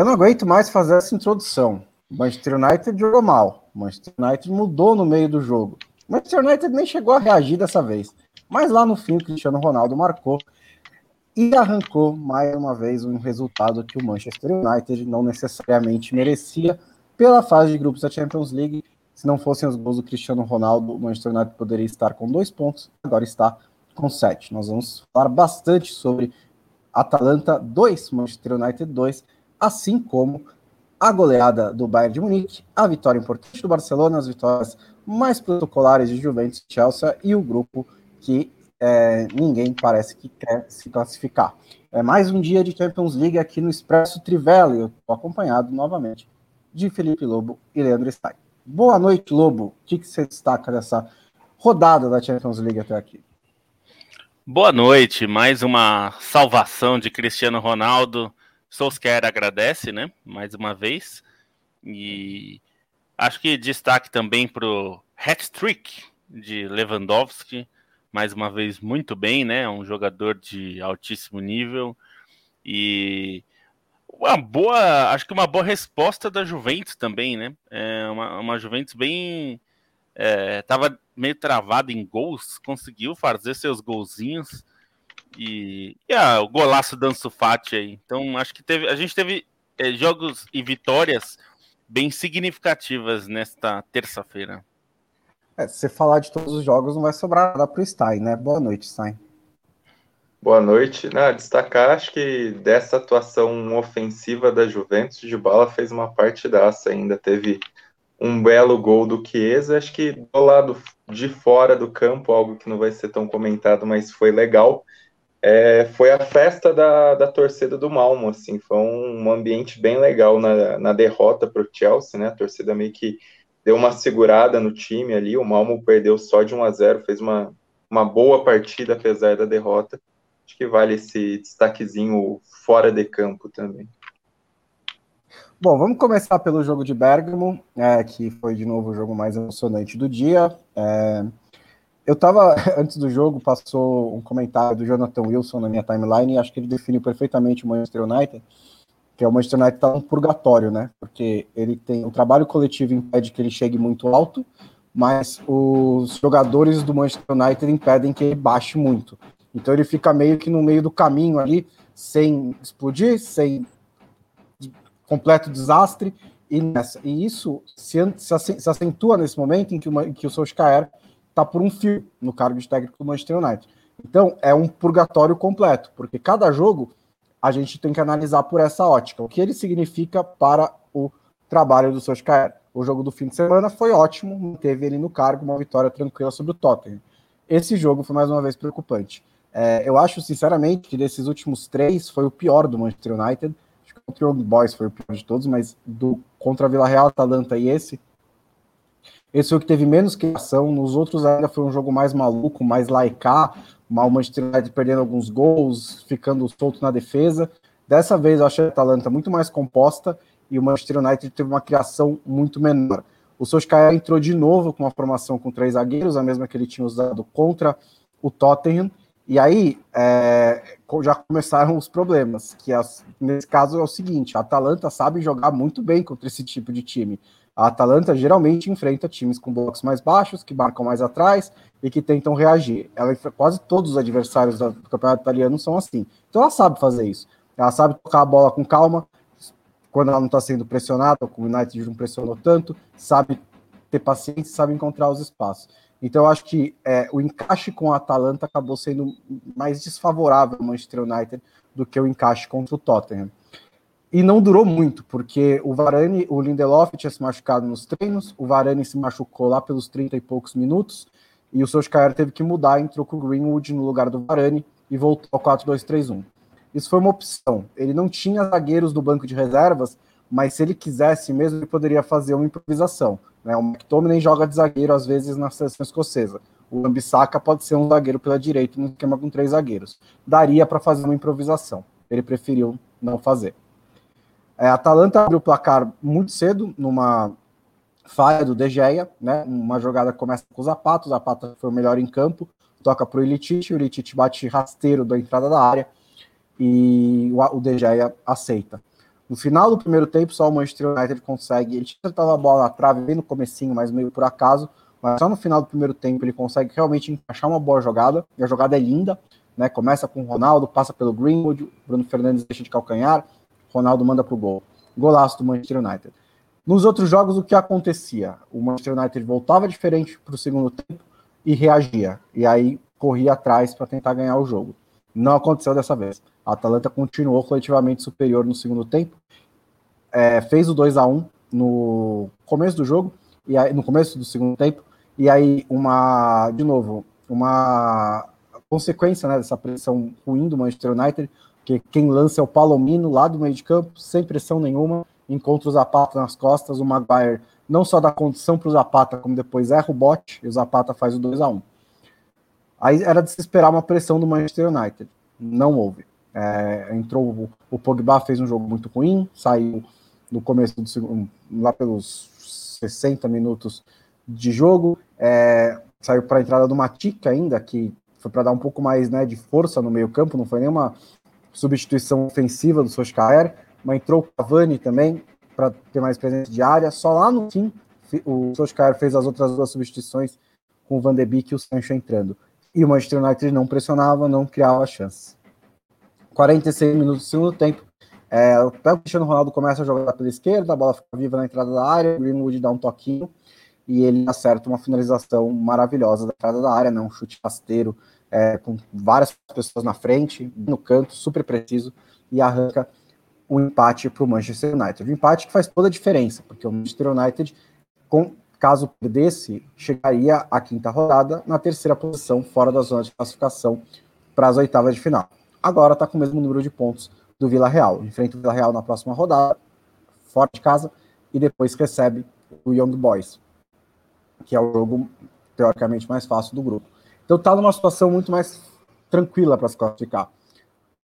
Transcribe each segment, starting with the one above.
Eu não aguento mais fazer essa introdução. Manchester United jogou mal. Manchester United mudou no meio do jogo. Manchester United nem chegou a reagir dessa vez. Mas lá no fim, o Cristiano Ronaldo marcou e arrancou mais uma vez um resultado que o Manchester United não necessariamente merecia pela fase de grupos da Champions League. Se não fossem os gols do Cristiano Ronaldo, o Manchester United poderia estar com dois pontos, agora está com sete. Nós vamos falar bastante sobre Atalanta 2, Manchester United 2, assim como a goleada do Bayern de Munique, a vitória importante do Barcelona, as vitórias mais protocolares de Juventus Chelsea e o grupo que é, ninguém parece que quer se classificar. É mais um dia de Champions League aqui no Expresso Trivelli. Eu estou acompanhado novamente de Felipe Lobo e Leandro Stein. Boa noite, Lobo. O que, que você destaca dessa rodada da Champions League até aqui? Boa noite. Mais uma salvação de Cristiano Ronaldo. Solskjaer agradece, né? Mais uma vez. E acho que destaque também para o hat-trick de Lewandowski mais uma vez muito bem, né? Um jogador de altíssimo nível e uma boa, acho que uma boa resposta da Juventus também, né? É uma, uma Juventus bem é, tava meio travada em gols, conseguiu fazer seus golzinhos e, e ah, o golaço do Ansu Fati aí. Então acho que teve, a gente teve é, jogos e vitórias bem significativas nesta terça-feira. É, se você falar de todos os jogos, não vai sobrar nada para o Stein, né? Boa noite, Stein. Boa noite. Não, destacar, acho que dessa atuação ofensiva da Juventus, de bala fez uma partidaça ainda. Teve um belo gol do Chiesa, acho que do lado de fora do campo, algo que não vai ser tão comentado, mas foi legal. É, foi a festa da, da torcida do Malmo, assim, foi um, ambiente bem legal na, na derrota para o Chelsea, né? A torcida meio que deu uma segurada no time ali. O Malmo perdeu só de 1 a 0, fez uma, uma boa partida apesar da derrota. Acho que vale esse destaquezinho fora de campo também. Bom, vamos começar pelo jogo de Bergamo, é, que foi de novo o jogo mais emocionante do dia. É, eu estava, antes do jogo, passou um comentário do Jonathan Wilson na minha timeline e acho que ele definiu perfeitamente o Manchester United que é o Manchester United está um purgatório, né? Porque ele tem o trabalho coletivo impede que ele chegue muito alto, mas os jogadores do Manchester United impedem que ele baixe muito. Então ele fica meio que no meio do caminho ali, sem explodir, sem completo desastre, e, nessa, e isso se, se, acentua nesse momento em que, uma, em que o Solskjaer está por um fio no cargo de técnico do Manchester United. Então é um purgatório completo, porque cada jogo a gente tem que analisar por essa ótica. O que ele significa para o trabalho do Solskjaer. O jogo do fim de semana foi ótimo, manteve ele no cargo, uma vitória tranquila sobre o Tottenham. Esse jogo foi mais uma vez preocupante. É, eu acho, sinceramente, que desses últimos três foi o pior do Manchester United. Acho que o Young Boys foi o pior de todos, mas do contra a Vila Real, Atalanta e esse. Esse foi o que teve menos criação. Nos outros ainda foi um jogo mais maluco, mais laicar, o Manchester United perdendo alguns gols, ficando solto na defesa. Dessa vez eu achei a Atalanta muito mais composta e o Manchester United teve uma criação muito menor. O Solskjaer entrou de novo com uma formação com três zagueiros, a mesma que ele tinha usado contra o Tottenham, e aí é, já começaram os problemas, que nesse caso é o seguinte, a Atalanta sabe jogar muito bem contra esse tipo de time. A Atalanta geralmente enfrenta times com blocos mais baixos, que marcam mais atrás e que tentam reagir. Ela, quase todos os adversários do campeonato italiano são assim. Então ela sabe fazer isso. Ela sabe tocar a bola com calma, quando ela não está sendo pressionada, como o United não pressionou tanto, sabe ter paciência, sabe encontrar os espaços. Então eu acho que é, o encaixe com a Atalanta acabou sendo mais desfavorável ao Manchester United do que o encaixe contra o Tottenham. E não durou muito, porque o Varane, o Lindelof tinha se machucado nos treinos, o Varane se machucou lá pelos 30 e poucos minutos, e o Solskjaer teve que mudar, entrou com o Greenwood no lugar do Varane e voltou ao 4-2-3-1. Isso foi uma opção. Ele não tinha zagueiros do banco de reservas, mas se ele quisesse mesmo, ele poderia fazer uma improvisação. Né? O McTominay joga de zagueiro às vezes na seleção escocesa. O Ambissaca pode ser um zagueiro pela direita no esquema com três zagueiros. Daria para fazer uma improvisação. Ele preferiu não fazer. É, a Atalanta abriu o placar muito cedo, numa falha do De Gea, né? Uma jogada começa com o Zapata, o Zapata foi o melhor em campo, toca para o Ilitich, o Ilitich bate rasteiro da entrada da área e o De Gea aceita. No final do primeiro tempo, só o Manchester United consegue. Ele tentado a bola na trave bem no comecinho, mas meio por acaso. Mas só no final do primeiro tempo ele consegue realmente encaixar uma boa jogada. E a jogada é linda, né? Começa com o Ronaldo, passa pelo Greenwood, Bruno Fernandes deixa de calcanhar, Ronaldo manda pro gol. Golaço do Manchester United. Nos outros jogos, o que acontecia? O Manchester United voltava diferente para o segundo tempo e reagia. E aí corria atrás para tentar ganhar o jogo. Não aconteceu dessa vez. A Atalanta continuou coletivamente superior no segundo tempo, é, fez o 2 a 1 no começo do jogo, e aí, no começo do segundo tempo, e aí uma, de novo, uma consequência né, dessa pressão ruim do Manchester United, que quem lança é o Palomino lá do meio de campo, sem pressão nenhuma, encontra o Zapata nas costas, o Maguire não só dá condição para o Zapata, como depois erra o bote, e o Zapata faz o 2 a 1 Aí era de se esperar uma pressão do Manchester United. Não houve. É, entrou o, o Pogba, fez um jogo muito ruim, saiu no começo do segundo, lá pelos 60 minutos de jogo, é, saiu para a entrada do Matic ainda, que foi para dar um pouco mais né, de força no meio campo, não foi nenhuma substituição ofensiva do Solskjaer, mas entrou o Cavani também para ter mais presença de área, só lá no fim o Solskjaer fez as outras duas substituições com o Van de Beek e o Sancho entrando. E o Manchester United não pressionava, não criava chance. 46 minutos do segundo tempo. É, o Cristiano Ronaldo começa a jogar pela esquerda, a bola fica viva na entrada da área, o Greenwood dá um toquinho e ele acerta uma finalização maravilhosa da entrada da área, né, um chute rasteiro, é, com várias pessoas na frente, no canto, super preciso, e arranca o um empate para o Manchester United. O empate que faz toda a diferença, porque o Manchester United, com caso perdesse, chegaria à quinta rodada na terceira posição, fora da zona de classificação para as oitavas de final. Agora está com o mesmo número de pontos do Vila Real. Enfrenta o Vila Real na próxima rodada, fora de casa, e depois recebe o Young Boys, que é o jogo teoricamente mais fácil do grupo. Então está numa situação muito mais tranquila para se classificar.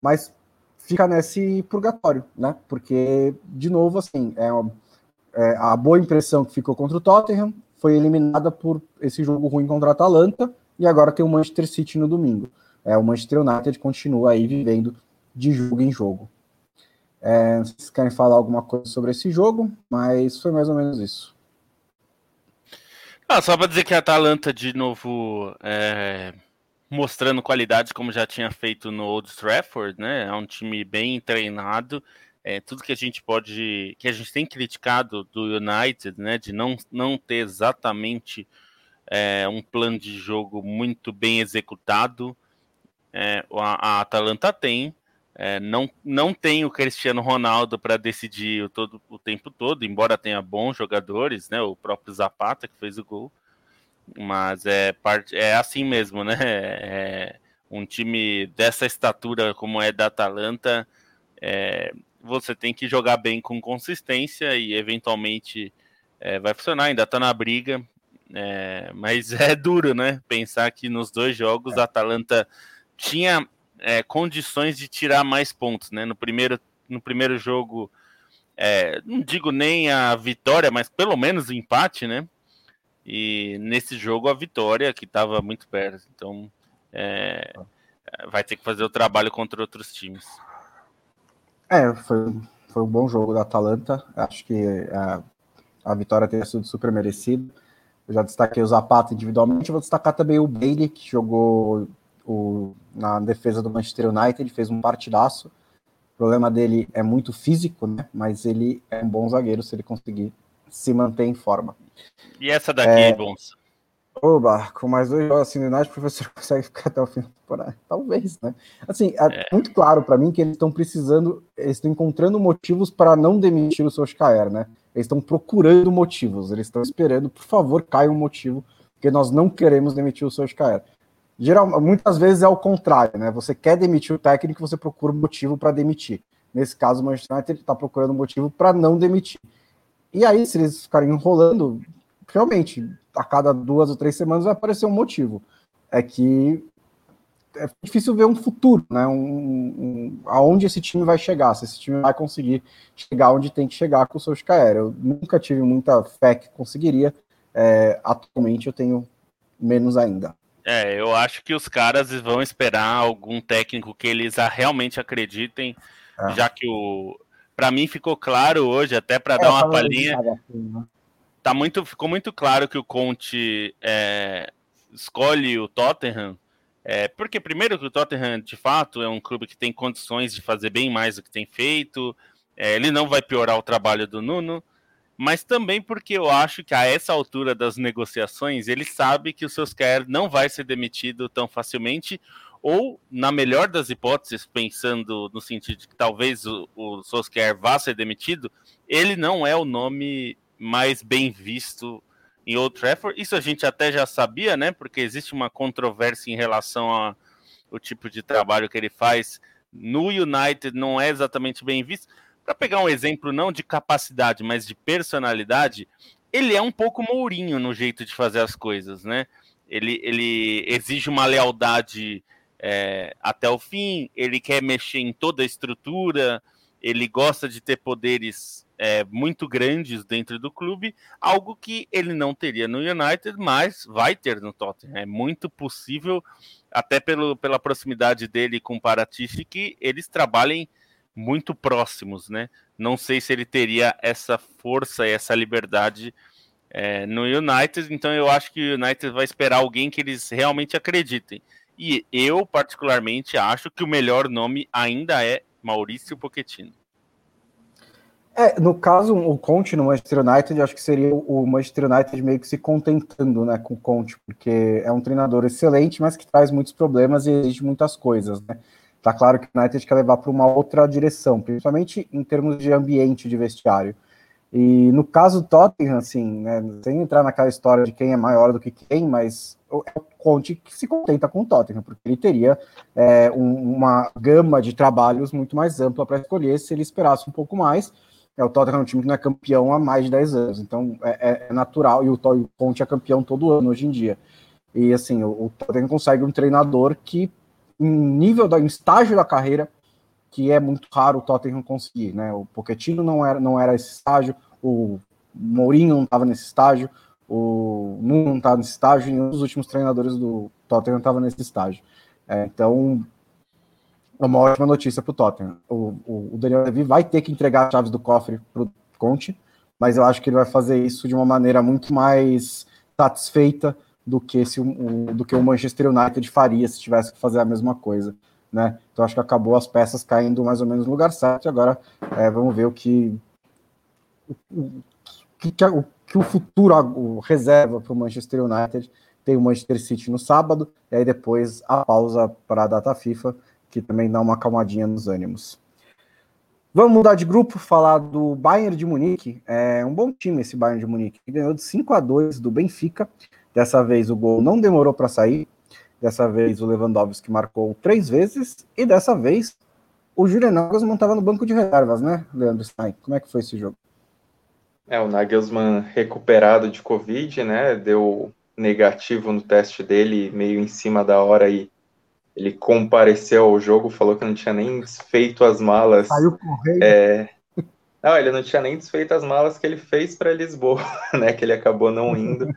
Mas fica nesse purgatório, né? Porque, de novo, assim, é é, a boa impressão que ficou contra o Tottenham foi eliminada por esse jogo ruim contra a Atalanta e agora tem o Manchester City no domingo. É, o Manchester United continua aí vivendo de jogo em jogo. É, vocês querem falar alguma coisa sobre esse jogo, mas foi mais ou menos isso. Ah, só para dizer que a Atalanta, de novo, é, mostrando qualidade como já tinha feito no Old Trafford, né? É um time bem treinado é, tudo que a gente pode, que a gente tem criticado do United, né, de não, não ter exatamente é, um plano de jogo muito bem executado, é, a, a, Atalanta tem. É, não, não tem o Cristiano Ronaldo para decidir o, todo, o tempo todo, embora tenha bons jogadores, né? O próprio Zapata que fez o gol, mas é parte é assim mesmo, né? É, um time dessa estatura como é da Atalanta é, você tem que jogar bem com consistência e eventualmente é, vai funcionar, ainda está na briga. É, mas é duro, né? Pensar que nos dois jogos a Atalanta tinha é, condições de tirar mais pontos, né? No primeiro, no primeiro jogo, é, não digo nem a vitória, mas pelo menos o empate, né? E nesse jogo a vitória, que estava muito perto. Então, é, vai ter que fazer o trabalho contra outros times. É, foi, foi um bom jogo da Atalanta. Acho que a, a vitória teria sido super merecida. Eu já destaquei o Zapata individualmente. Vou destacar também o Bailey, que jogou o, na defesa do Manchester United, fez um partidaço. O problema dele é muito físico, né? Mas ele é um bom zagueiro se ele conseguir se manter em forma. E essa daqui, é, Bons? Oba, com mais dois jogos assim, o professor consegue ficar até o fim da temporada? Talvez, né? Assim, é, é. muito claro para mim que eles estão precisando, eles estão encontrando motivos para não demitir o Solskjaer, né? Eles estão procurando motivos, eles estão esperando, por favor, caia um motivo, porque nós não queremos demitir o Solskjaer. Geral, muitas vezes é o contrário, né? Você quer demitir o técnico, você procura motivo para demitir. Nesse caso, o Manchester United está procurando motivo para não demitir. E aí, se eles ficarem enrolando, realmente, a cada duas ou três semanas vai aparecer um motivo. É que é difícil ver um futuro, né? Um, um, aonde esse time vai chegar, se esse time vai conseguir chegar onde tem que chegar com o Solskjaer. Eu nunca tive muita fé que conseguiria. É, atualmente eu tenho menos ainda. É, eu acho que os caras vão esperar algum técnico que eles realmente acreditem, é. já que o para mim ficou claro hoje, até para é, dar uma palhinha. Né? Tá muito, ficou muito claro que o Conte é, escolhe o Tottenham. É, porque primeiro que o Tottenham de fato é um clube que tem condições de fazer bem mais do que tem feito, é, ele não vai piorar o trabalho do Nuno, mas também porque eu acho que a essa altura das negociações ele sabe que o Solskjaer não vai ser demitido tão facilmente, ou, na melhor das hipóteses, pensando no sentido de que talvez o, o Solskjaer vá ser demitido, ele não é o nome mais bem visto em Old Trafford. Isso a gente até já sabia, né? Porque existe uma controvérsia em relação ao tipo de trabalho que ele faz no United, não é exatamente bem visto. Para pegar um exemplo não de capacidade, mas de personalidade, ele é um pouco Mourinho no jeito de fazer as coisas, né? Ele, ele exige uma lealdade é, até o fim, ele quer mexer em toda a estrutura, ele gosta de ter poderes é, muito grandes dentro do clube, algo que ele não teria no United, mas vai ter no Tottenham. É muito possível, até pelo, pela proximidade dele com o Paratici, que eles trabalhem muito próximos, né? Não sei se ele teria essa força e essa liberdade é, no United, então eu acho que o United vai esperar alguém que eles realmente acreditem. E eu, particularmente, acho que o melhor nome ainda é Maurício Pochettino. É, no caso, o Conte no Manchester United, acho que seria o Manchester United meio que se contentando né, com o Conte, porque é um treinador excelente, mas que traz muitos problemas e exige muitas coisas, né? Tá claro que o United quer levar para uma outra direção, principalmente em termos de ambiente de vestiário. E no caso do Tottenham, assim, né, sem entrar naquela história de quem é maior do que quem, mas é o Conte que se contenta com o Tottenham, porque ele teria é, um, uma gama de trabalhos muito mais ampla para escolher se ele esperasse um pouco mais. É, o Tottenham é um time que não é campeão há mais de 10 anos, então é, é natural, e o, o Conte é campeão todo ano hoje em dia. E assim, o, o Tottenham consegue um treinador que em nível da estágio da carreira que é muito raro o Tottenham conseguir, né? O Pochettino não era não era esse estágio, o Mourinho não estava nesse estágio, o Nuno não estava nesse estágio, e um dos últimos treinadores do Tottenham estava nesse estágio. É, então, é uma ótima notícia para o Tottenham. O, o Daniel Levy vai ter que entregar as chaves do cofre para o Conte, mas eu acho que ele vai fazer isso de uma maneira muito mais satisfeita do que se o, do que o Manchester United faria se tivesse que fazer a mesma coisa, né? Então acho que acabou as peças caindo mais ou menos no lugar certo. Agora é, vamos ver o que o, que, que, o, que o futuro o reserva para o Manchester United. Tem o Manchester City no sábado e aí depois a pausa para a data FIFA que também dá uma acalmadinha nos ânimos. Vamos mudar de grupo, falar do Bayern de Munique. É um bom time esse Bayern de Munique. Ganhou de 5 a 2 do Benfica Dessa vez o gol não demorou para sair. Dessa vez o Lewandowski marcou três vezes. E dessa vez o Julian Nagelsmann estava no banco de reservas, né, Leandro Stein? Como é que foi esse jogo? É, o Nagelsmann recuperado de Covid, né? Deu negativo no teste dele, meio em cima da hora e ele compareceu ao jogo, falou que não tinha nem desfeito as malas. Saiu correndo. É... Não, ele não tinha nem desfeito as malas que ele fez para Lisboa, né? Que ele acabou não indo.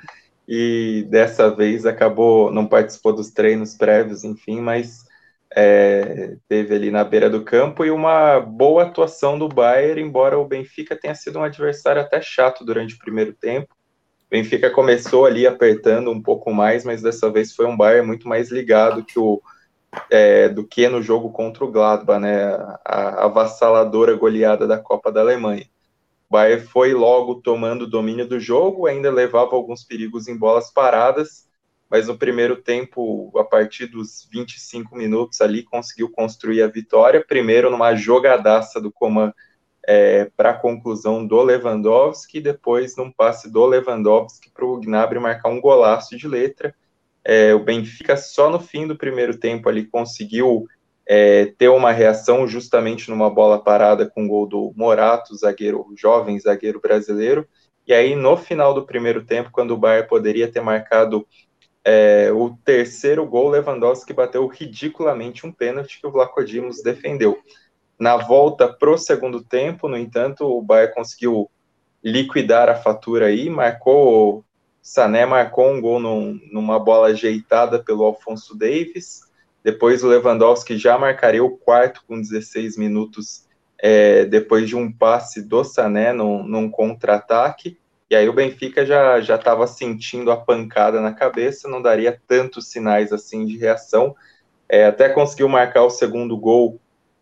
E dessa vez acabou, não participou dos treinos prévios, enfim, mas é, teve ali na beira do campo e uma boa atuação do Bayern, embora o Benfica tenha sido um adversário até chato durante o primeiro tempo. O Benfica começou ali apertando um pouco mais, mas dessa vez foi um Bayern muito mais ligado que o, é, do que no jogo contra o Gladbach, né? A, a avassaladora goleada da Copa da Alemanha. Bayern foi logo tomando o domínio do jogo, ainda levava alguns perigos em bolas paradas, mas no primeiro tempo, a partir dos 25 minutos ali, conseguiu construir a vitória, primeiro numa jogadaça do Coman é, para a conclusão do Lewandowski, depois num passe do Lewandowski para o Gnabry marcar um golaço de letra. É, o Benfica só no fim do primeiro tempo ali conseguiu é, ter uma reação justamente numa bola parada com o gol do Morato, zagueiro jovem, zagueiro brasileiro. E aí, no final do primeiro tempo, quando o Bayern poderia ter marcado é, o terceiro gol, Lewandowski bateu ridiculamente um pênalti que o Vlaco Dimos defendeu. Na volta pro segundo tempo, no entanto, o Bayern conseguiu liquidar a fatura aí, marcou, Sané marcou um gol num, numa bola ajeitada pelo Alfonso Davis, depois o Lewandowski já marcaria o quarto com 16 minutos é, depois de um passe do Sané num, num contra-ataque. E aí o Benfica já já estava sentindo a pancada na cabeça, não daria tantos sinais assim de reação. É, até conseguiu marcar o segundo gol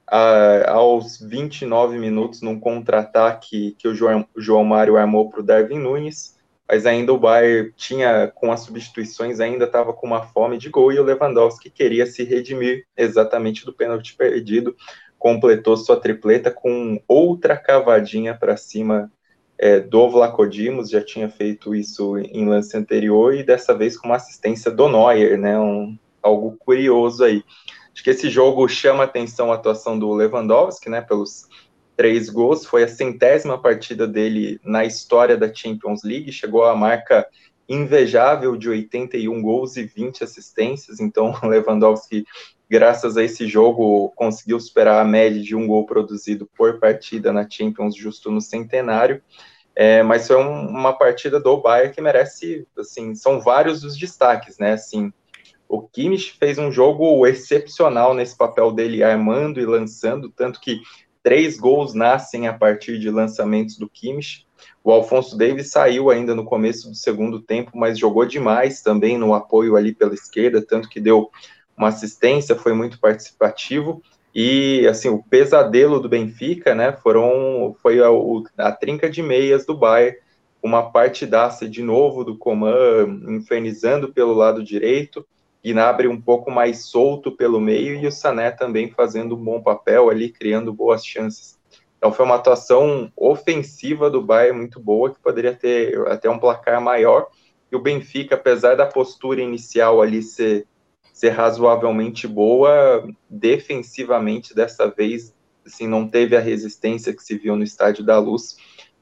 a, aos 29 minutos num contra-ataque que o João, João Mário armou para o Darwin Nunes, mas ainda o Bayern tinha, com as substituições, ainda estava com uma fome de gol e o Lewandowski queria se redimir exatamente do pênalti perdido, completou sua tripleta com outra cavadinha para cima é, do Vlacodimos, já tinha feito isso em lance anterior e dessa vez com uma assistência do Neuer, né, um, algo curioso aí. Acho que esse jogo chama atenção a atuação do Lewandowski, né, pelos três gols, foi a centésima partida dele na história da Champions League, chegou à marca invejável de 81 gols e 20 assistências, então Lewandowski, graças a esse jogo, conseguiu superar a média de um gol produzido por partida na Champions justo no centenário, é, mas foi um, uma partida do Bayern que merece, assim, são vários os destaques, né, assim, o Kimmich fez um jogo excepcional nesse papel dele, armando e lançando, tanto que três gols nascem a partir de lançamentos do Kimmich. O Alfonso Davis saiu ainda no começo do segundo tempo, mas jogou demais também no apoio ali pela esquerda, tanto que deu uma assistência, foi muito participativo. E assim, o pesadelo do Benfica, né, foram foi a, a trinca de meias do Bayern, uma partidaça de novo do Coman infernizando pelo lado direito, Gnabry um pouco mais solto pelo meio e o Sané também fazendo um bom papel ali, criando boas chances. Então foi uma atuação ofensiva do Bayern muito boa, que poderia ter até um placar maior. E o Benfica, apesar da postura inicial ali ser, ser razoavelmente boa, defensivamente dessa vez assim, não teve a resistência que se viu no Estádio da Luz.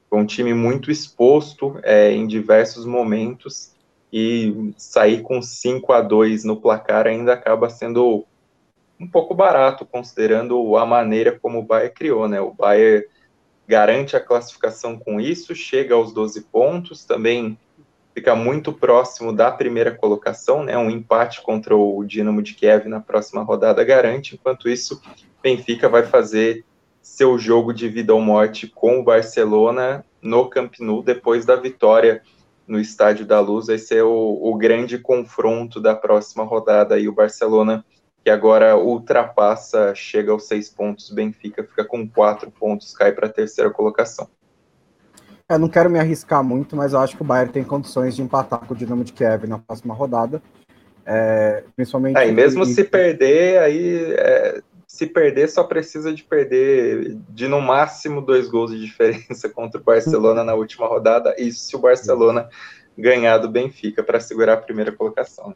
Foi um time muito exposto é, em diversos momentos e sair com 5 a 2 no placar ainda acaba sendo um pouco barato, considerando a maneira como o Bayern criou, né? O Bayern garante a classificação com isso, chega aos 12 pontos, também fica muito próximo da primeira colocação, né? Um empate contra o Dinamo de Kiev na próxima rodada garante, enquanto isso, Benfica vai fazer seu jogo de vida ou morte com o Barcelona no Camp Nou depois da vitória no Estádio da Luz vai ser o, o grande confronto da próxima rodada e o Barcelona que agora ultrapassa, chega aos seis pontos, Benfica fica com quatro pontos, cai para a terceira colocação. Eu não quero me arriscar muito, mas eu acho que o Bayern tem condições de empatar com o Dinamo de Kiev na próxima rodada. É, principalmente. Aí, mesmo se perder, aí é, se perder, só precisa de perder de no máximo dois gols de diferença contra o Barcelona na última rodada. Isso se o Barcelona ganhar do Benfica para segurar a primeira colocação.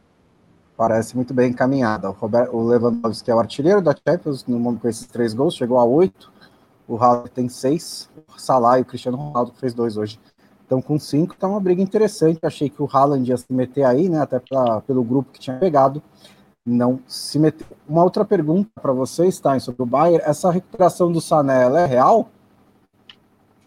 Parece muito bem encaminhada. O, o Lewandowski é o artilheiro da Champions no mundo com esses três gols, chegou a oito. O Haaland tem seis. O Salah e o Cristiano Ronaldo fez dois hoje. Então, com cinco, tá uma briga interessante. Achei que o Haaland ia se meter aí, né? Até pra, pelo grupo que tinha pegado não se meteu. Uma outra pergunta para você, Stein, sobre o Bayern. Essa recuperação do Sané, ela é real?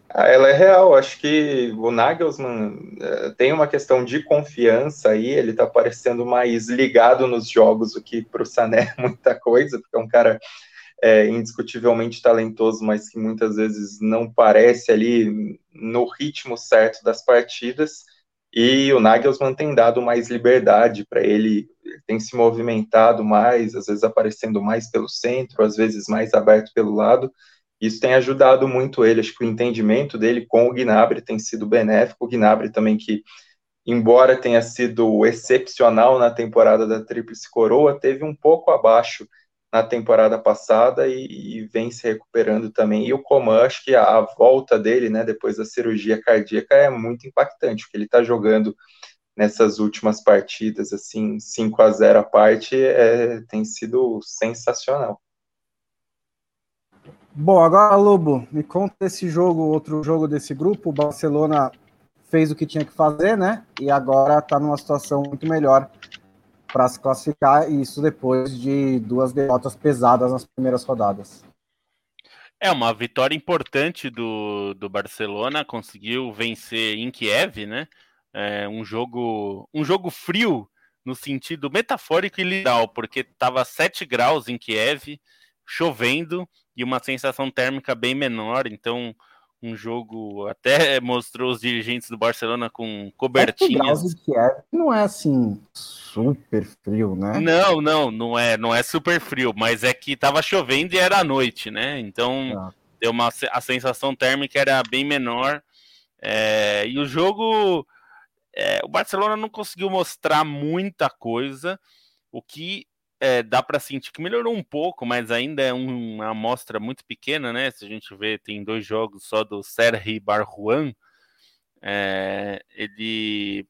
Ah, ela é real. Acho que o Nagelsmann é, tem uma questão de confiança aí. Ele está parecendo mais ligado nos jogos, o que para o Sané é muita coisa, porque é um cara é, indiscutivelmente talentoso, mas que muitas vezes não parece ali no ritmo certo das partidas. E o Nagelsmann tem dado mais liberdade para ele, tem se movimentado mais, às vezes aparecendo mais pelo centro, às vezes mais aberto pelo lado. Isso tem ajudado muito ele. Acho que o entendimento dele com o Gnabry tem sido benéfico. O Gnabry também que, embora tenha sido excepcional na temporada da Tríplice Coroa, teve um pouco abaixo na temporada passada e, e, vem se recuperando também. E o Coman, acho que a, a, volta dele, né, depois da cirurgia cardíaca, é muito impactante, porque ele está jogando nessas últimas partidas, assim, 5 a 0 a parte, é, tem sido sensacional. Bom, agora, Lobo, me conta esse jogo, outro jogo desse grupo. O Barcelona fez o que tinha que fazer, né? E agora está numa situação muito melhor para se classificar, e isso depois de duas derrotas pesadas nas primeiras rodadas. É uma vitória importante do, do Barcelona, conseguiu vencer em Kiev, né? É um jogo um jogo frio no sentido metafórico e literal, porque estava 7 graus em Kiev, chovendo e uma sensação térmica bem menor, então um jogo até mostrou os dirigentes do Barcelona com cobertinhas. É não é assim super frio, né? Não, não, não é, não é super frio, mas é que tava chovendo e era noite, né? Então ah. deu uma a sensação térmica era bem menor. É, e o jogo, é, o Barcelona não conseguiu mostrar muita coisa, o que é, dá para sentir que melhorou um pouco, mas ainda é um, uma amostra muito pequena, né? Se a gente vê, tem dois jogos só do Sergi Barjuan, é, ele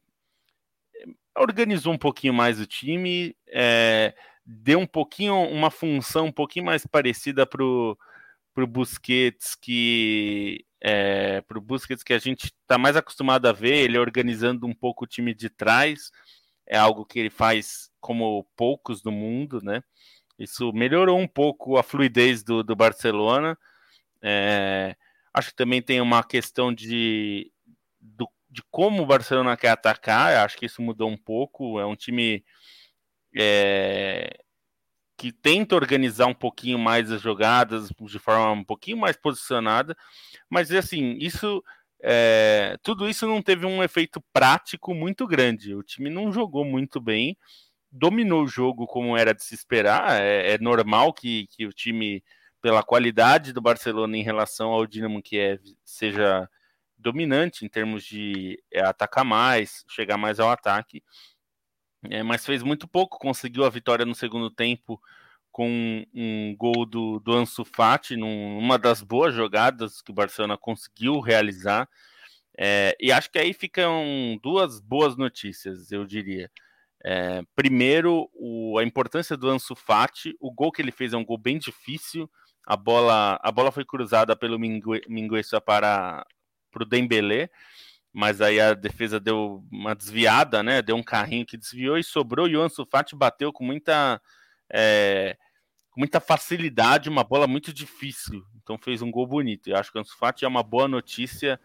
organizou um pouquinho mais o time, é, deu um pouquinho, uma função um pouquinho mais parecida para o Busquets, que é, para o Busquets que a gente está mais acostumado a ver, ele organizando um pouco o time de trás, é algo que ele faz como poucos do mundo, né? Isso melhorou um pouco a fluidez do, do Barcelona. É, acho que também tem uma questão de, do, de como o Barcelona quer atacar. Acho que isso mudou um pouco. É um time é, que tenta organizar um pouquinho mais as jogadas de forma um pouquinho mais posicionada. Mas assim, isso é, tudo isso não teve um efeito prático muito grande. O time não jogou muito bem, dominou o jogo como era de se esperar. É, é normal que, que o time, pela qualidade do Barcelona em relação ao Dinamo Kiev, seja dominante em termos de é, atacar mais, chegar mais ao ataque. É, mas fez muito pouco, conseguiu a vitória no segundo tempo com um gol do, do Ansu Fati, numa das boas jogadas que o Barcelona conseguiu realizar. É, e acho que aí ficam duas boas notícias, eu diria. É, primeiro, o, a importância do Ansu Fati. O gol que ele fez é um gol bem difícil. A bola, a bola foi cruzada pelo Minguesa para, para o Dembélé, mas aí a defesa deu uma desviada, né? Deu um carrinho que desviou e sobrou. E o Ansu Fati bateu com muita é, com muita facilidade, uma bola muito difícil. Então fez um gol bonito. Eu acho que o Ansu Fati é uma boa notícia,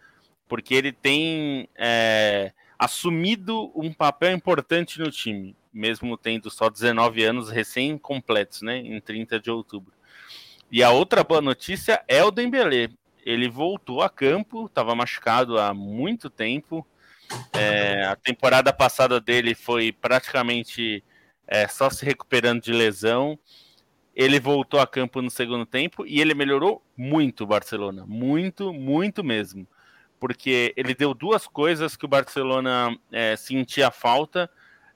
porque ele tem é, assumido um papel importante no time, mesmo tendo só 19 anos recém-completos, né, em 30 de outubro. E a outra boa notícia é o Dembélé. Ele voltou a campo, estava machucado há muito tempo. É, a temporada passada dele foi praticamente é, só se recuperando de lesão. Ele voltou a campo no segundo tempo e ele melhorou muito o Barcelona. Muito, muito mesmo. Porque ele deu duas coisas que o Barcelona é, sentia falta.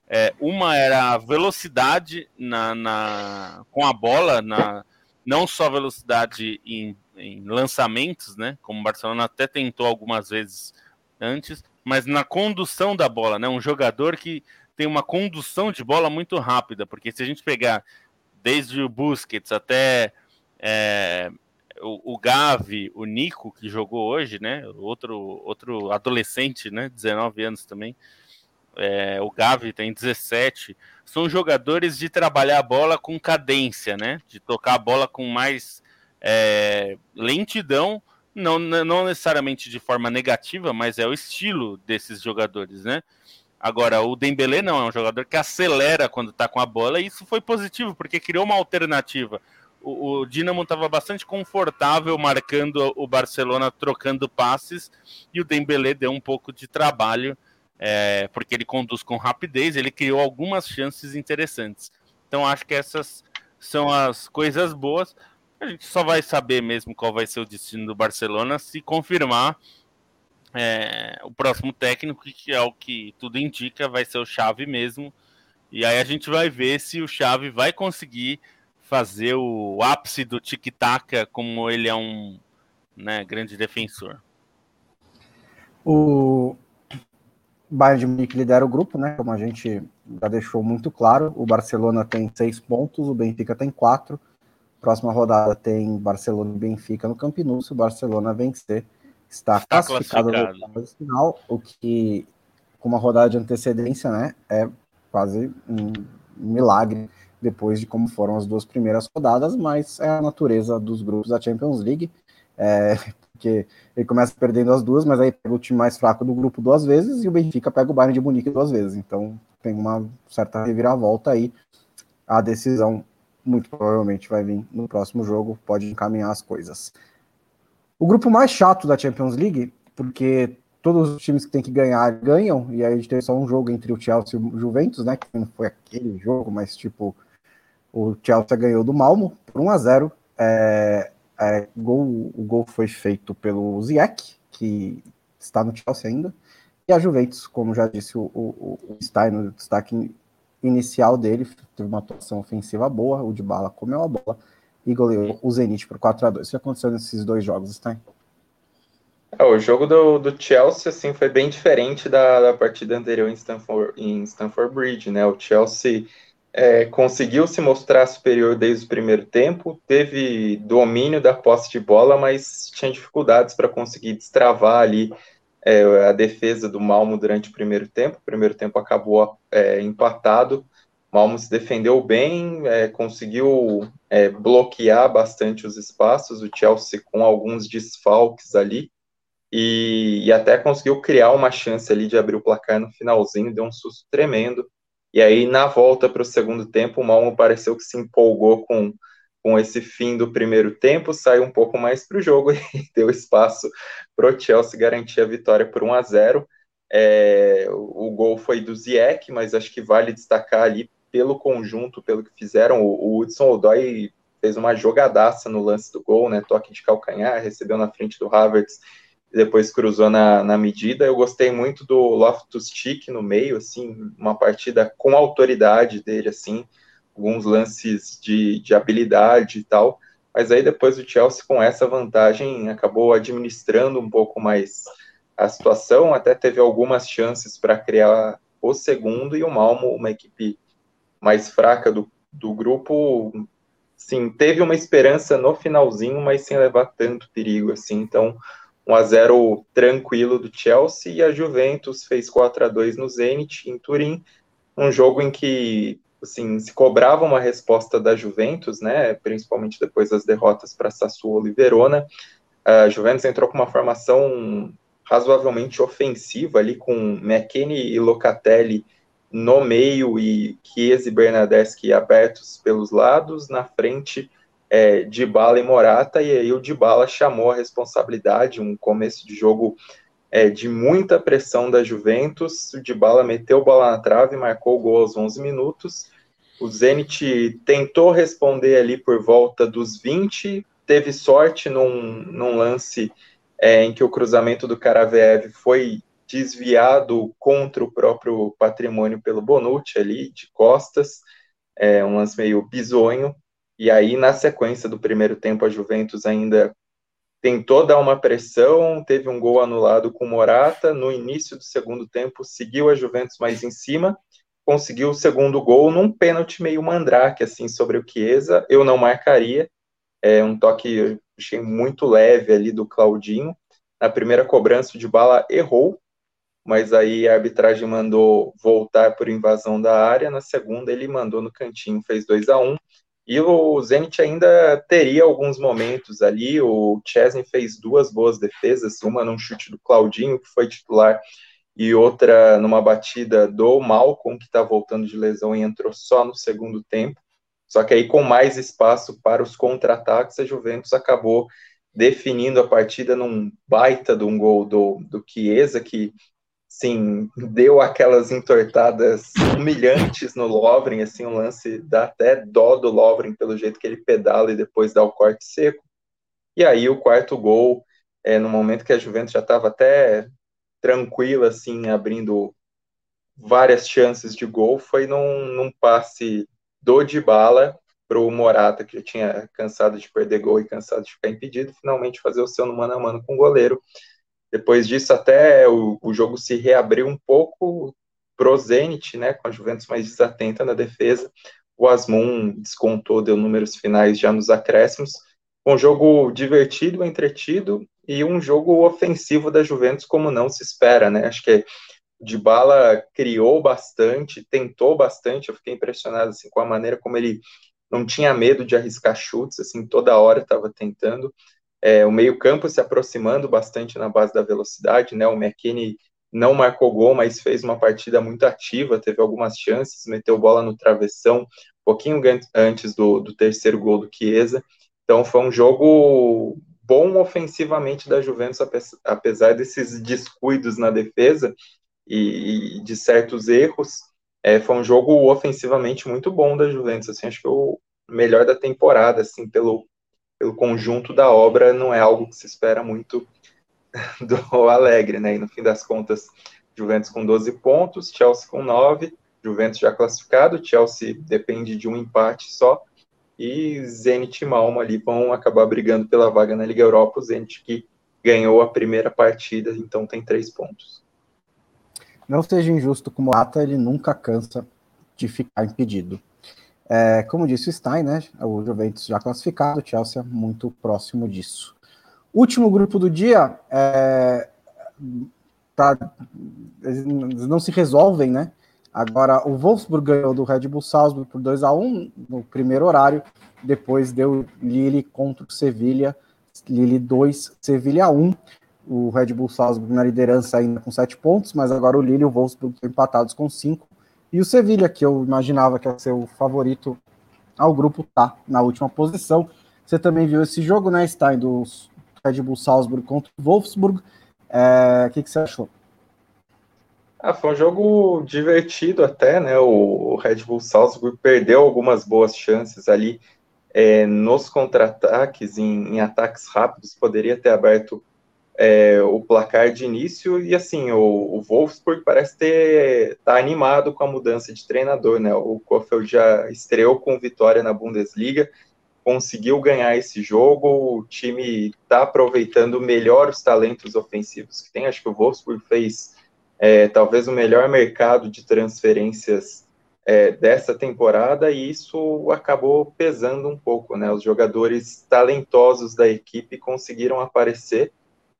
É, uma era a velocidade na, na, com a bola, na, não só velocidade em, em lançamentos, né? Como o Barcelona até tentou algumas vezes antes, mas na condução da bola, né? Um jogador que tem uma condução de bola muito rápida, porque se a gente pegar desde o Busquets até é, o, Gavi, o Nico, que jogou hoje, né? Outro, outro adolescente, né? 19 anos também. É, o Gavi tem 17. São jogadores de trabalhar a bola com cadência, né? De tocar a bola com mais é, lentidão, não, não necessariamente de forma negativa, mas é o estilo desses jogadores, né? Agora, o Dembélé não, é um jogador que acelera quando está com a bola, e isso foi positivo, porque criou uma alternativa. O, o Dinamo estava bastante confortável marcando o Barcelona, trocando passes, e o Dembélé deu um pouco de trabalho, é, porque ele conduz com rapidez, ele criou algumas chances interessantes. Então, acho que essas são as coisas boas. A gente só vai saber mesmo qual vai ser o destino do Barcelona se confirmar é, o próximo técnico, que é o que tudo indica, vai ser o Chave mesmo. E aí a gente vai ver se o Chave vai conseguir fazer o ápice do tic-tac, como ele é um né, grande defensor. O Bayern de Munique lidera o grupo, né? Como a gente já deixou muito claro. O Barcelona tem seis pontos, o Benfica tem quatro. Próxima rodada tem Barcelona e Benfica no Camp Nou. Se o Barcelona vencer, está, está classificado, no final, o que, com uma rodada de antecedência, né, é quase um milagre depois de como foram as duas primeiras rodadas, mas é a natureza dos grupos da Champions League, é, porque ele começa perdendo as duas, mas aí pega o time mais fraco do grupo duas vezes e o Benfica pega o Bayern de Munique duas vezes, então tem uma certa reviravolta aí. A decisão muito provavelmente vai vir no próximo jogo, pode encaminhar as coisas. O grupo mais chato da Champions League, porque todos os times que tem que ganhar ganham, e aí a gente teve só um jogo entre o Chelsea e o Juventus, né? Que não foi aquele jogo, mas tipo, o Chelsea ganhou do Malmo por 1 a 0 é, é, gol, O gol foi feito pelo Ziyech, que está no Chelsea ainda, e a Juventus, como já disse o, o, o Stein no destaque inicial dele, teve uma atuação ofensiva boa, o de bala comeu a bola e goleou o Zenit por 4 a 2 O que aconteceu nesses dois jogos, Stein? É, o jogo do, do Chelsea assim, foi bem diferente da, da partida anterior em Stamford, em Stamford Bridge. Né? O Chelsea é, conseguiu se mostrar superior desde o primeiro tempo, teve domínio da posse de bola, mas tinha dificuldades para conseguir destravar ali é, a defesa do Malmo durante o primeiro tempo. O primeiro tempo acabou é, empatado. Malmo se defendeu bem, é, conseguiu é, bloquear bastante os espaços. O Chelsea com alguns desfalques ali e, e, até conseguiu criar uma chance ali de abrir o placar no finalzinho, deu um susto tremendo. E aí, na volta para o segundo tempo, o Malmo pareceu que se empolgou com, com esse fim do primeiro tempo, saiu um pouco mais para o jogo e deu espaço para o Chelsea garantir a vitória por 1 a 0 é, o, gol foi do Ziyech, mas acho que vale destacar ali pelo conjunto, pelo que fizeram. O, o Hudson Odoi fez uma jogadaça no lance do gol, né? Toque de calcanhar, recebeu na frente do Havertz depois cruzou na, na medida. Eu gostei muito do Loftus Cheek no meio, assim, uma partida com autoridade dele, assim, alguns lances de, de habilidade e tal. Mas aí depois o Chelsea, com essa vantagem, acabou administrando um pouco mais a situação, até teve algumas chances para criar o segundo, e o Malmo, uma equipe mais fraca do, do grupo, sim, teve uma esperança no finalzinho, mas sem levar tanto perigo, assim, então 1 a 0 tranquilo do Chelsea e a Juventus fez 4 a 2 no Zenit em Turim, um jogo em que assim, se cobrava uma resposta da Juventus, né, principalmente depois das derrotas para Sassuolo e Verona. A Juventus entrou com uma formação razoavelmente ofensiva ali com McKennie e Locatelli no meio e Chiesa e Bernadeschi abertos pelos lados, na frente é, Dybala e Morata, e aí o Dybala chamou a responsabilidade, um começo de jogo é, de muita pressão da Juventus, o Dybala meteu bola na trave, marcou o gol aos 11 minutos, o Zenit tentou responder ali por volta dos 20, teve sorte num, num lance é, em que o cruzamento do Karaveev foi desviado contra o próprio patrimônio pelo Bonucci ali, de costas, é, um lance meio bizonho, e aí, na sequência do primeiro tempo, a Juventus ainda tentou dar uma pressão, teve um gol anulado com Morata. No início do segundo tempo, seguiu a Juventus mais em cima, conseguiu o segundo gol num pênalti meio mandrake, assim, sobre o Chiesa. Eu não marcaria, é um toque, achei muito leve ali do Claudinho. Na primeira cobrança, de bala errou, mas aí a arbitragem mandou voltar por invasão da área. Na segunda, ele mandou no cantinho, fez 2 a 1 um. E o Zenit ainda teria alguns momentos ali. O Chesney fez duas boas defesas, uma num chute do Claudinho, que foi titular, e outra numa batida do Malcolm, que está voltando de lesão e entrou só no segundo tempo. Só que aí, com mais espaço para os contra-ataques, a Juventus acabou definindo a partida num baita de um gol do, do Chiesa, que sim, deu aquelas entortadas humilhantes no Lovren, assim, um lance dá até dó do Lovren pelo jeito que ele pedala e depois dá o corte seco. E aí o quarto gol, é, no momento que a Juventus já estava até tranquila, assim, abrindo várias chances de gol, foi num, num passe do Dybala para o Morata, que já tinha cansado de perder gol e cansado de ficar impedido, finalmente fazer o seu no mano a mano com o goleiro. Depois disso, até o, o jogo se reabriu um pouco pro Zenit, né, com a Juventus mais desatenta na defesa. O Asmun descontou, deu números finais já nos acréscimos. Um jogo divertido, entretido e um jogo ofensivo da Juventus como não se espera, né? Acho que de bala criou bastante, tentou bastante. Eu fiquei impressionado assim com a maneira como ele não tinha medo de arriscar chutes, assim toda hora estava tentando. É, o meio-campo se aproximando bastante na base da velocidade, né? O McKinney não marcou gol, mas fez uma partida muito ativa, teve algumas chances, meteu bola no travessão. pouquinho antes do, do terceiro gol do Chiesa. Então foi um jogo bom ofensivamente da Juventus, apesar desses descuidos na defesa e, de certos erros. É, foi um jogo ofensivamente muito bom da Juventus. Assim, acho que o melhor da temporada, assim, pelo, pelo conjunto da obra, não é algo que se espera muito do Alegre, né? E no fim das contas, Juventus com 12 pontos, Chelsea com 9, Juventus já classificado, Chelsea depende de um empate só, e Zenit e Malmo ali vão acabar brigando pela vaga na Liga Europa, o Zenit que ganhou a primeira partida, então tem três pontos. Não seja injusto com o ele nunca cansa de ficar impedido. É, como disse o Stein, né, o Juventus já classificado, o Chelsea muito próximo disso. Último grupo do dia, é, tá, eles não se resolvem, né? Agora, o Wolfsburg ganhou do Red Bull Salzburg por 2 a 1 no primeiro horário, depois deu Lille contra o Sevilha, Lille 2, Sevilha 1. O Red Bull Salzburg na liderança ainda com 7 pontos, mas agora o Lille e o Wolfsburg estão empatados com 5. E o Sevilha, que eu imaginava que ia ser o favorito ao grupo, tá na última posição. Você também viu esse jogo, né, Stein, do Red Bull Salzburg contra o Wolfsburg. É, o que, que você achou? Ah, foi um jogo divertido até, né? O Red Bull Salzburg perdeu algumas boas chances ali é, nos contra-ataques, em, em, ataques rápidos, poderia ter aberto é, o placar de início, e assim, o, o Wolfsburg parece ter tá animado com a mudança de treinador, né? O Kofeld já estreou com vitória na Bundesliga, conseguiu ganhar esse jogo, o time está aproveitando melhor os talentos ofensivos que tem, acho que o Wolfsburg fez é, talvez o melhor mercado de transferências é, dessa temporada e isso acabou pesando um pouco, né? Os jogadores talentosos da equipe conseguiram aparecer.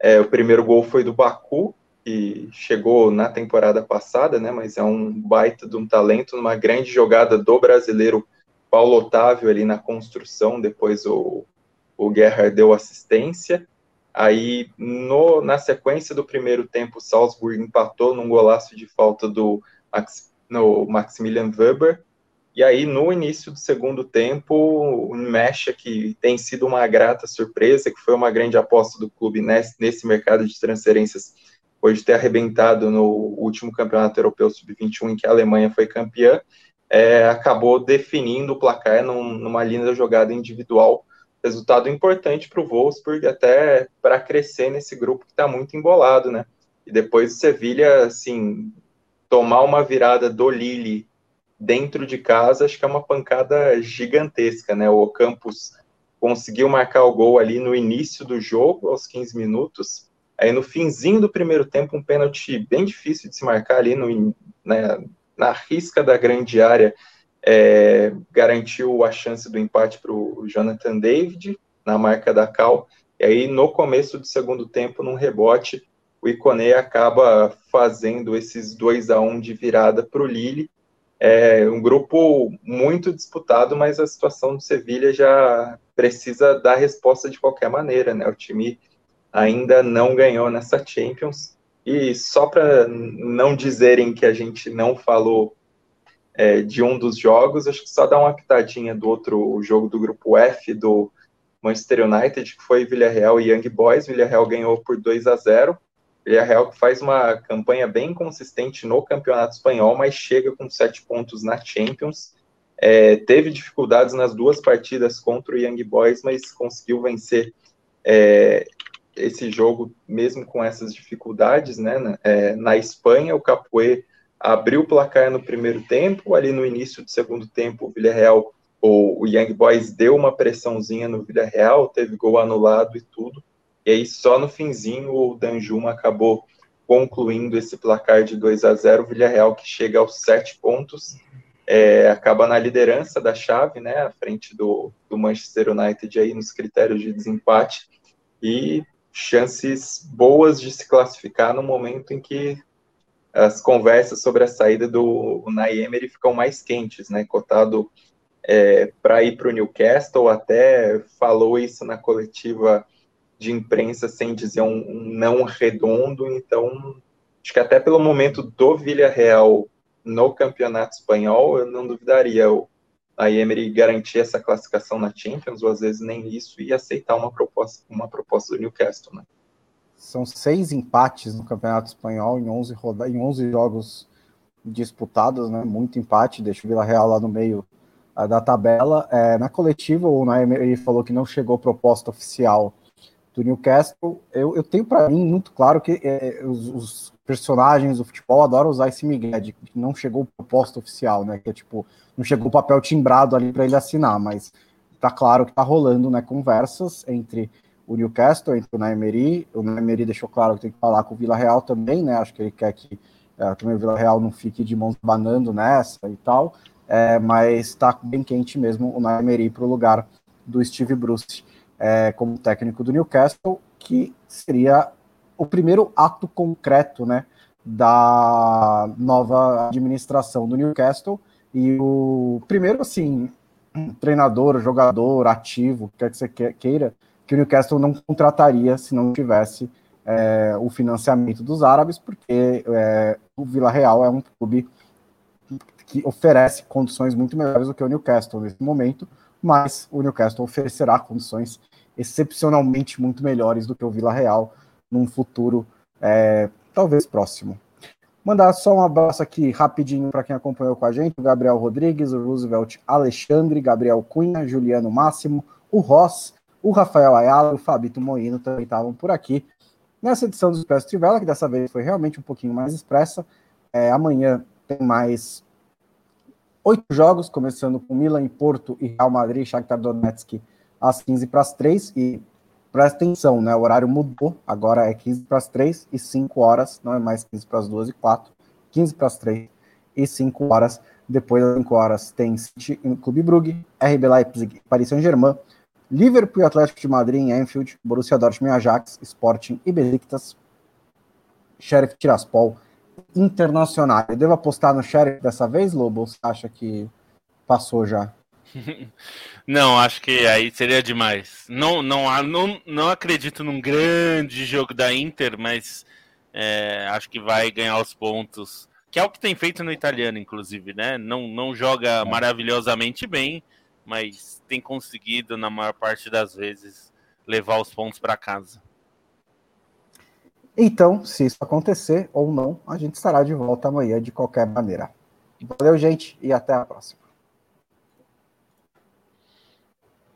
É, o primeiro gol foi do Baku, que chegou na temporada passada, né? Mas é um baita de um talento, numa grande jogada do brasileiro Paulo Otávio ali na construção. Depois o, o Gerhard deu assistência. Aí, no, na sequência do primeiro tempo, o Salzburg empatou num golaço de falta do no Maximilian Weber. E aí, no início do segundo tempo, o Mecha, que tem sido uma grata surpresa, que foi uma grande aposta do clube nesse, nesse mercado de transferências, pode ter arrebentado no último campeonato europeu sub-21, em que a Alemanha foi campeã, é, acabou definindo o placar num, numa linda jogada individual resultado importante para o Wolfsburg, até para crescer nesse grupo que está muito embolado, né? E depois o Sevilha, assim, tomar uma virada do Lille dentro de casa, acho que é uma pancada gigantesca, né? O Campos conseguiu marcar o gol ali no início do jogo, aos 15 minutos. Aí no finzinho do primeiro tempo, um pênalti bem difícil de se marcar ali no, né, na risca da grande área é, garantiu a chance do empate para o Jonathan David na marca da Cal. E aí, no começo do segundo tempo, num rebote, o Iconei acaba fazendo esses 2 a 1 um de virada para o Lille. É um grupo muito disputado, mas a situação do Sevilha já precisa dar resposta de qualquer maneira, né? O time ainda não ganhou nessa Champions. E só para não dizerem que a gente não falou é, de um dos jogos. Acho que só dá uma pitadinha do outro jogo do grupo F do Manchester United, que foi Villarreal e Young Boys. Villarreal ganhou por 2 a 0. Villarreal que faz uma campanha bem consistente no Campeonato Espanhol, mas chega com sete pontos na Champions. É, teve dificuldades nas duas partidas contra o Young Boys, mas conseguiu vencer é, esse jogo mesmo com essas dificuldades, né? Na, é, na Espanha, o Capoe abriu o placar no primeiro tempo, ali no início do segundo tempo, o Villarreal, o, o Young Boys deu uma pressãozinha no Villarreal, teve gol anulado e tudo, e aí só no finzinho o Danjuma acabou concluindo esse placar de 2 a 0 o Villarreal que chega aos sete pontos, é, acaba na liderança da chave, né, à frente do, do Manchester United aí nos critérios de desempate, e chances boas de se classificar no momento em que as conversas sobre a saída do Unai Emery ficam mais quentes, né? Cotado é, para ir para o Newcastle, até falou isso na coletiva de imprensa sem dizer um, um, não redondo, então acho que até pelo momento do Villarreal no campeonato espanhol, eu não duvidaria. O a Emery garantir essa classificação na Champions, ou às vezes nem isso, e aceitar uma proposta, uma proposta do Newcastle, né? São seis empates no Campeonato Espanhol em 11, roda em 11 jogos disputados, né? Muito empate, deixa o Vila Real lá no meio uh, da tabela. É, na coletiva, o Naemery falou que não chegou proposta oficial do Newcastle. Eu, eu tenho para mim muito claro que é, os, os, personagens do futebol adoram usar esse migué de que não chegou proposta oficial, né? Que é tipo, não chegou o papel timbrado ali para ele assinar, mas tá claro que tá rolando, né? Conversas entre o Newcastle, entre o Naemery. O Naemery deixou claro que tem que falar com o Vila Real também, né? Acho que ele quer que é, também o Vila Real não fique de mãos banando nessa e tal. É, mas está bem quente mesmo o Naemery para o lugar do Steve Bruce é, como técnico do Newcastle, que seria o primeiro ato concreto né, da nova administração do Newcastle. E o primeiro, assim, treinador, jogador ativo, quer que você queira, que o Newcastle não contrataria se não tivesse é, o financiamento dos árabes, porque é, o Vila Real é um clube que oferece condições muito melhores do que o Newcastle nesse momento, mas o Newcastle oferecerá condições excepcionalmente muito melhores do que o Vila Real num futuro é, talvez próximo. Mandar só um abraço aqui rapidinho para quem acompanhou com a gente: o Gabriel Rodrigues, o Roosevelt Alexandre, Gabriel Cunha, Juliano Máximo, o Ross, o Rafael Ayala o Fabito Moino também estavam por aqui. Nessa edição do Expresso Trivela, que dessa vez foi realmente um pouquinho mais expressa, é, amanhã tem mais oito jogos, começando com Milan e Porto e Real Madrid, Shakhtar Donetsk às 15 para as 3 e presta atenção, né? O horário mudou, agora é 15 para as 3 e 5 horas, não é mais 15 para as 2 e 4, 15 para as 3 e 5 horas. Depois das 5 horas tem City em Clube Brugge, RB Leipzig, Paris Saint-Germain, Liverpool e Atlético de Madrid em Anfield, Borussia Dortmund e Ajax, Sporting e Besiktas, Sheriff Tiraspol, Internacional. Eu devo apostar no Sheriff dessa vez, Lobo? Você acha que passou já? Não, acho que aí seria demais. Não, não, não, não acredito num grande jogo da Inter, mas é, acho que vai ganhar os pontos. Que é o que tem feito no italiano, inclusive, né? Não, não joga é. maravilhosamente bem, mas tem conseguido, na maior parte das vezes, levar os pontos para casa. Então, se isso acontecer ou não, a gente estará de volta amanhã de qualquer maneira. Valeu, gente, e até a próxima.